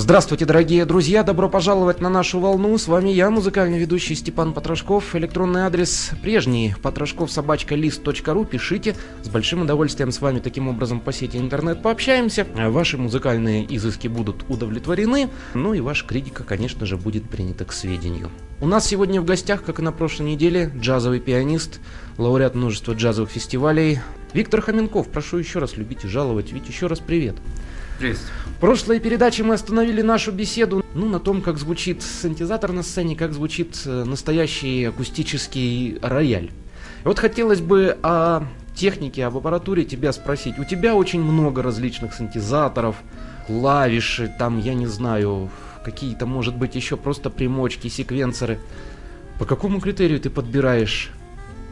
Здравствуйте, дорогие друзья! Добро пожаловать на нашу волну. С вами я, музыкальный ведущий Степан Потрошков. Электронный адрес прежний потрошков собачка лист.ру. Пишите. С большим удовольствием с вами таким образом по сети интернет пообщаемся. Ваши музыкальные изыски будут удовлетворены. Ну и ваша критика, конечно же, будет принята к сведению. У нас сегодня в гостях, как и на прошлой неделе, джазовый пианист, лауреат множества джазовых фестивалей Виктор Хоменков. Прошу еще раз любить и жаловать. Вить, еще раз привет. Приветствую. Прошлой передаче мы остановили нашу беседу ну, на том, как звучит синтезатор на сцене, как звучит э, настоящий акустический рояль. И вот хотелось бы о технике, об аппаратуре тебя спросить. У тебя очень много различных синтезаторов, клавиши, там, я не знаю, какие-то, может быть, еще просто примочки, секвенсоры. По какому критерию ты подбираешь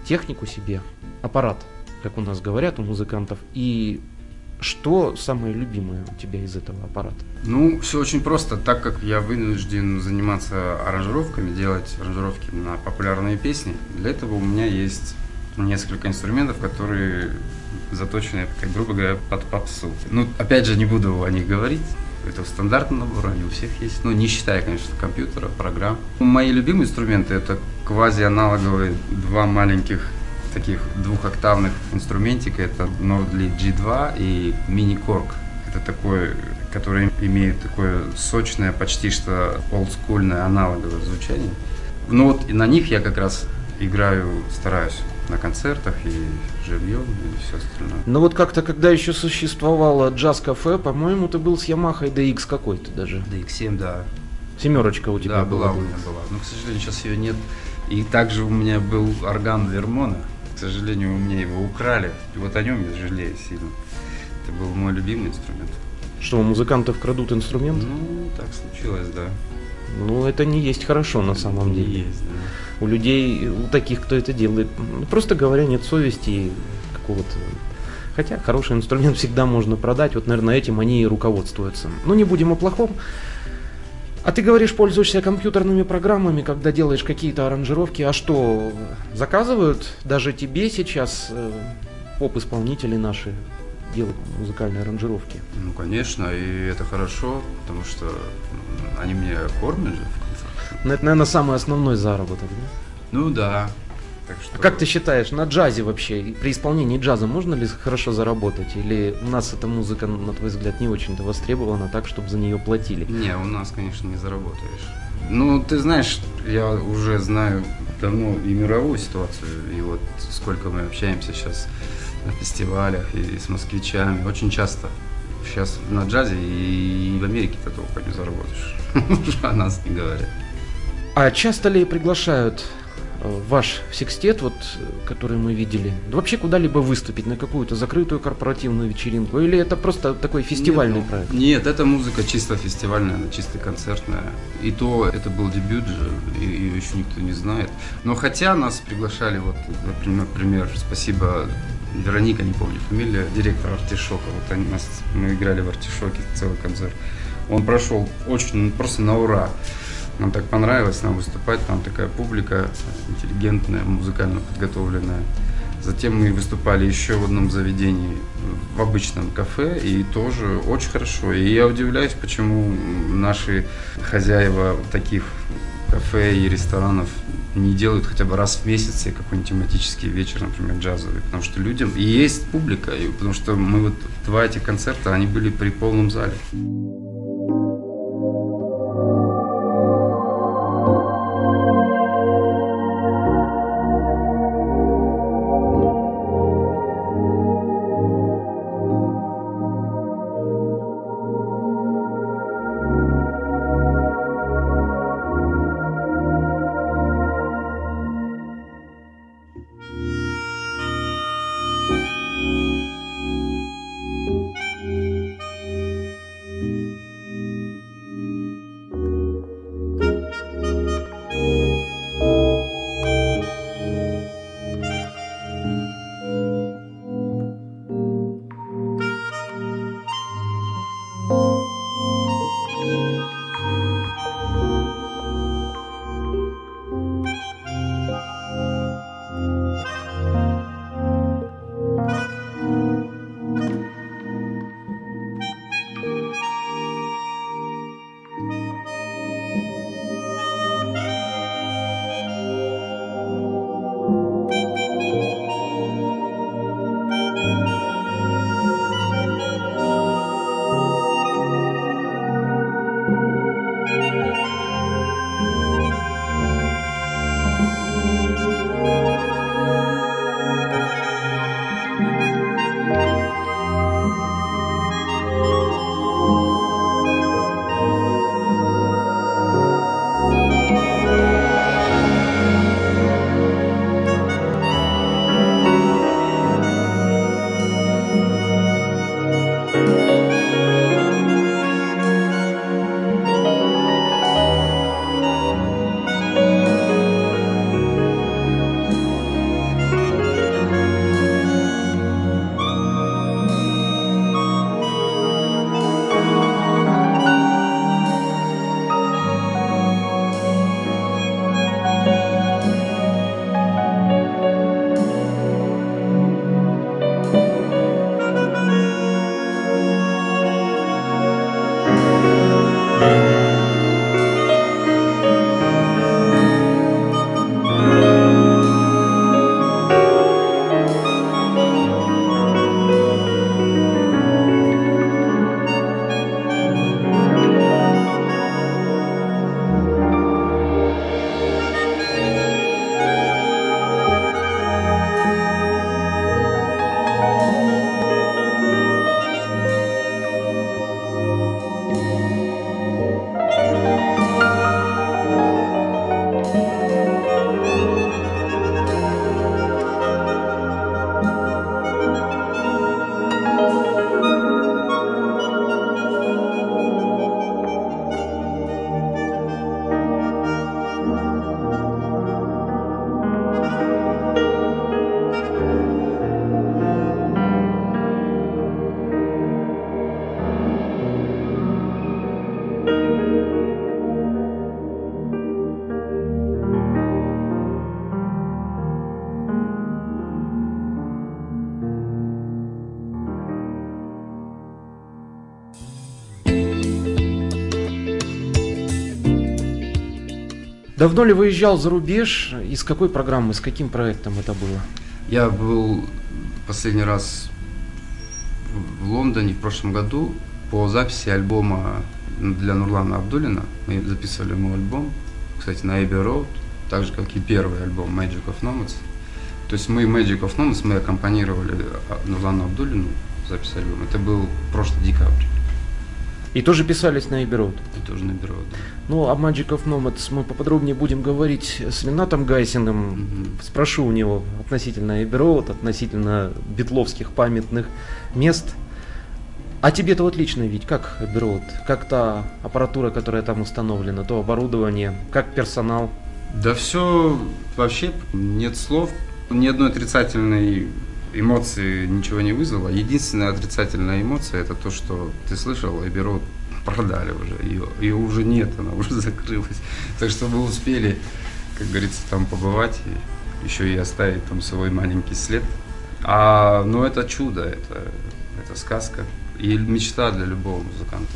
технику себе, аппарат, как у нас говорят у музыкантов, и что самое любимое у тебя из этого аппарата? Ну, все очень просто. Так как я вынужден заниматься аранжировками, делать аранжировки на популярные песни, для этого у меня есть несколько инструментов, которые заточены, как грубо говоря, под попсу. Ну, опять же, не буду о них говорить. Это стандартный набор, они у всех есть. Ну, не считая, конечно, компьютера, программ. Мои любимые инструменты это квази-аналоговые два маленьких таких двухоктавных инструментика. Это Nordly G2 и Mini Korg. Это такой, который имеет такое сочное, почти что олдскульное аналоговое звучание. Ну вот и на них я как раз играю, стараюсь на концертах и живьем и все остальное. Ну вот как-то, когда еще существовало джаз-кафе, по-моему, ты был с Yamaha DX какой-то даже. DX7, да. Семерочка у тебя да, была. была у меня была. Но, к сожалению, сейчас ее нет. И также у меня был орган Вермона. К сожалению, у меня его украли. И вот о нем я жалею сильно. Это был мой любимый инструмент. Что, у музыкантов крадут инструмент? Ну, так случилось, да. Ну, это не есть хорошо на самом деле. Есть, да. У людей, у таких, кто это делает, ну, просто говоря, нет совести какого-то. Хотя хороший инструмент всегда можно продать, вот, наверное, этим они и руководствуются. Но не будем о плохом. А ты говоришь, пользуешься компьютерными программами, когда делаешь какие-то аранжировки. А что, заказывают даже тебе сейчас э, поп-исполнители наши делают музыкальные аранжировки? Ну, конечно, и это хорошо, потому что м, они мне кормят же. Ну, это, наверное, самый основной заработок. Да? Ну да. Так что... А как ты считаешь, на джазе вообще, при исполнении джаза можно ли хорошо заработать? Или у нас эта музыка, на твой взгляд, не очень-то востребована так, чтобы за нее платили? Не, у нас, конечно, не заработаешь. Ну, ты знаешь, я уже знаю давно и мировую ситуацию, и вот сколько мы общаемся сейчас на фестивалях и с москвичами, очень часто сейчас на джазе и в Америке ты толком не заработаешь. О нас не говорят. А часто ли приглашают ваш секстет, вот, который мы видели, вообще куда-либо выступить, на какую-то закрытую корпоративную вечеринку? Или это просто такой фестивальный Нет, ну, проект? Нет, это музыка чисто фестивальная, чисто концертная. И то это был дебют же, и ее еще никто не знает. Но хотя нас приглашали, вот, например, например, спасибо Вероника, не помню фамилия, директор Артишока. Вот они нас, мы играли в Артишоке целый концерт. Он прошел очень, ну, просто на ура. Нам так понравилось нам выступать, там такая публика интеллигентная, музыкально подготовленная. Затем мы выступали еще в одном заведении, в обычном кафе, и тоже очень хорошо. И я удивляюсь, почему наши хозяева таких кафе и ресторанов не делают хотя бы раз в месяц какой-нибудь тематический вечер, например, джазовый. Потому что людям и есть публика, и потому что мы вот два этих концерта, они были при полном зале. Давно ли выезжал за рубеж? И с какой программой, с каким проектом это было? Я был последний раз в Лондоне в прошлом году по записи альбома для Нурлана Абдулина. Мы записывали ему альбом, кстати, на Abbey Road, так же, как и первый альбом Magic of Nomads. То есть мы Magic of Nomads мы аккомпанировали а, Нурлану Абдулину запись альбома. Это был прошлый декабрь. И тоже писались на Эбби И тоже на Эбби да. Ну, о Magic of Nomads мы поподробнее будем говорить с Ренатом Гайсиным. Mm-hmm. Спрошу у него относительно Эбби относительно битловских памятных мест. А тебе-то вот лично ведь как Эбби Как та аппаратура, которая там установлена, то оборудование, как персонал? Да все вообще нет слов. Ни одной отрицательной эмоции ничего не вызвало. Единственная отрицательная эмоция это то, что ты слышал, Эбби продали уже. Ее, ее уже нет, она уже закрылась. Так что мы успели, как говорится, там побывать и еще и оставить там свой маленький след. А, ну это чудо, это, это сказка и мечта для любого музыканта.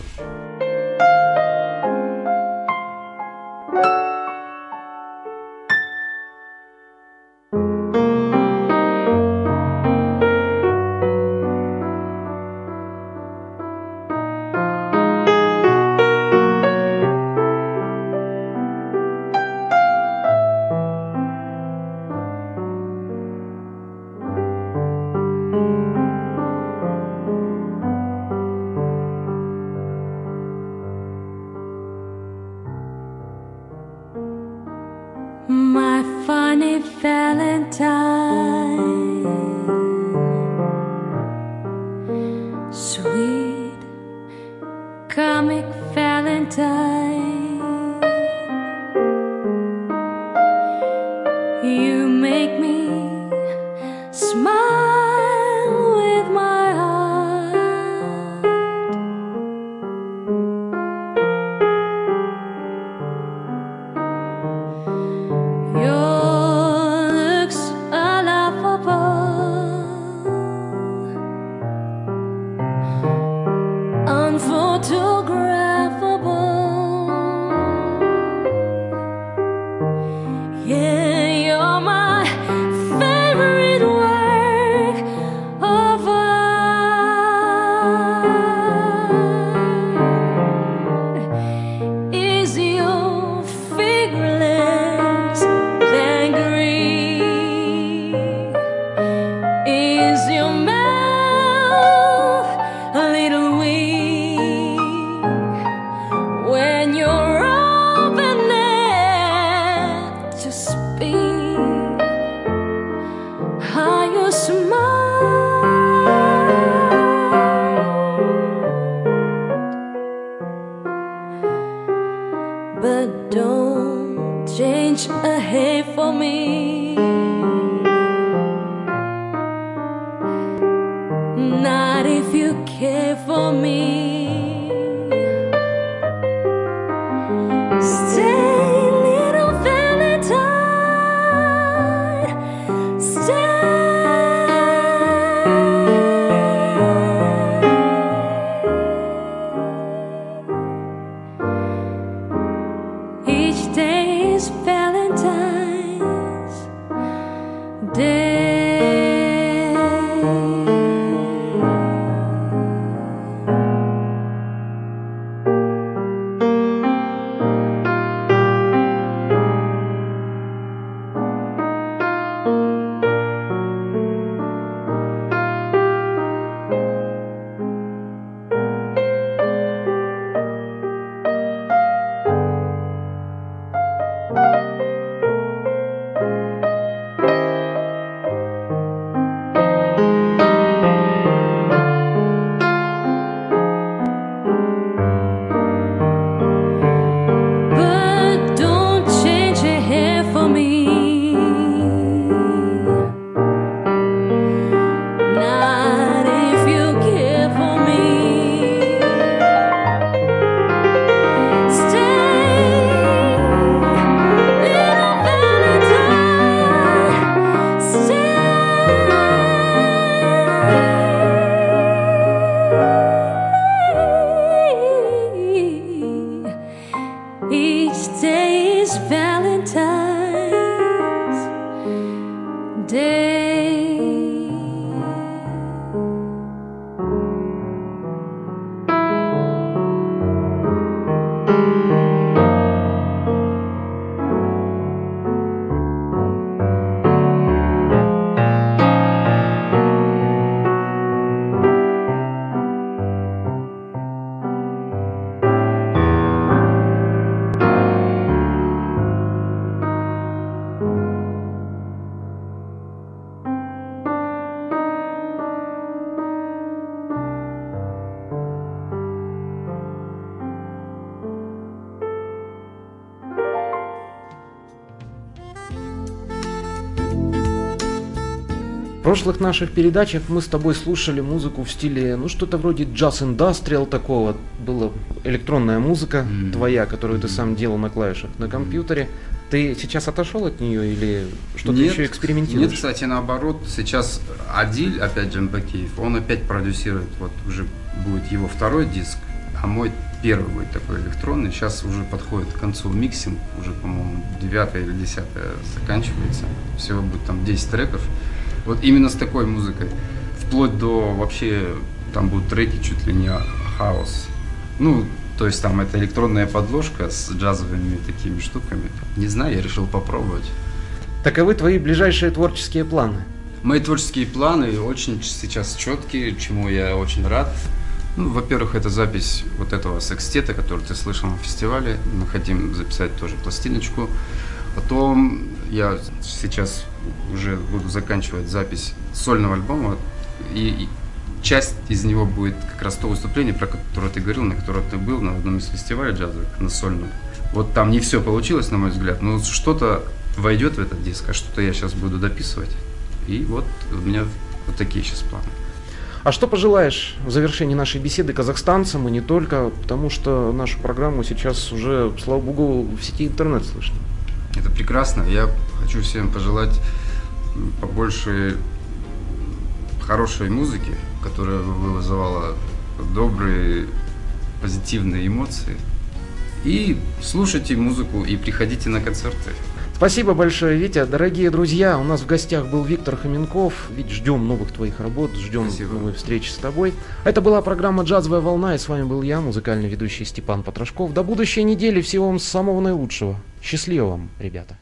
You make me прошлых наших передачах мы с тобой слушали музыку в стиле, ну, что-то вроде джаз-индастриал такого. Была электронная музыка Мгм. твоя, которую ты Мгм. сам делал на клавишах на компьютере. Ты сейчас отошел от нее или что-то еще экспериментируешь? Нет, кстати, наоборот, сейчас Адиль, опять же, Мбакеев, он опять продюсирует, вот уже будет его второй диск, а мой первый будет такой электронный. Сейчас уже подходит к концу mixing, уже, по-моему, девятая или десятая заканчивается. Всего будет там 10 треков. Вот именно с такой музыкой. Вплоть до вообще, там будут треки чуть ли не хаос. Ну, то есть там это электронная подложка с джазовыми такими штуками. Не знаю, я решил попробовать. Таковы твои ближайшие творческие планы. Мои творческие планы очень сейчас четкие, чему я очень рад. Ну, во-первых, это запись вот этого секстета, который ты слышал на фестивале. Мы хотим записать тоже пластиночку. Потом я сейчас уже буду заканчивать запись сольного альбома. И, и часть из него будет как раз то выступление, про которое ты говорил, на котором ты был на одном из фестивалей джазовых, на сольном. Вот там не все получилось, на мой взгляд, но что-то войдет в этот диск, а что-то я сейчас буду дописывать. И вот у меня вот такие сейчас планы. А что пожелаешь в завершении нашей беседы казахстанцам и не только, потому что нашу программу сейчас уже, слава богу, в сети интернет слышно. Это прекрасно. Я хочу всем пожелать побольше хорошей музыки, которая бы вызывала добрые, позитивные эмоции. И слушайте музыку и приходите на концерты. Спасибо большое, Витя. Дорогие друзья, у нас в гостях был Виктор Хоменков. Ведь ждем новых твоих работ, ждем Спасибо. новой встречи с тобой. Это была программа «Джазовая волна», и с вами был я, музыкальный ведущий Степан Потрошков. До будущей недели. Всего вам самого наилучшего. Счастливо вам, ребята.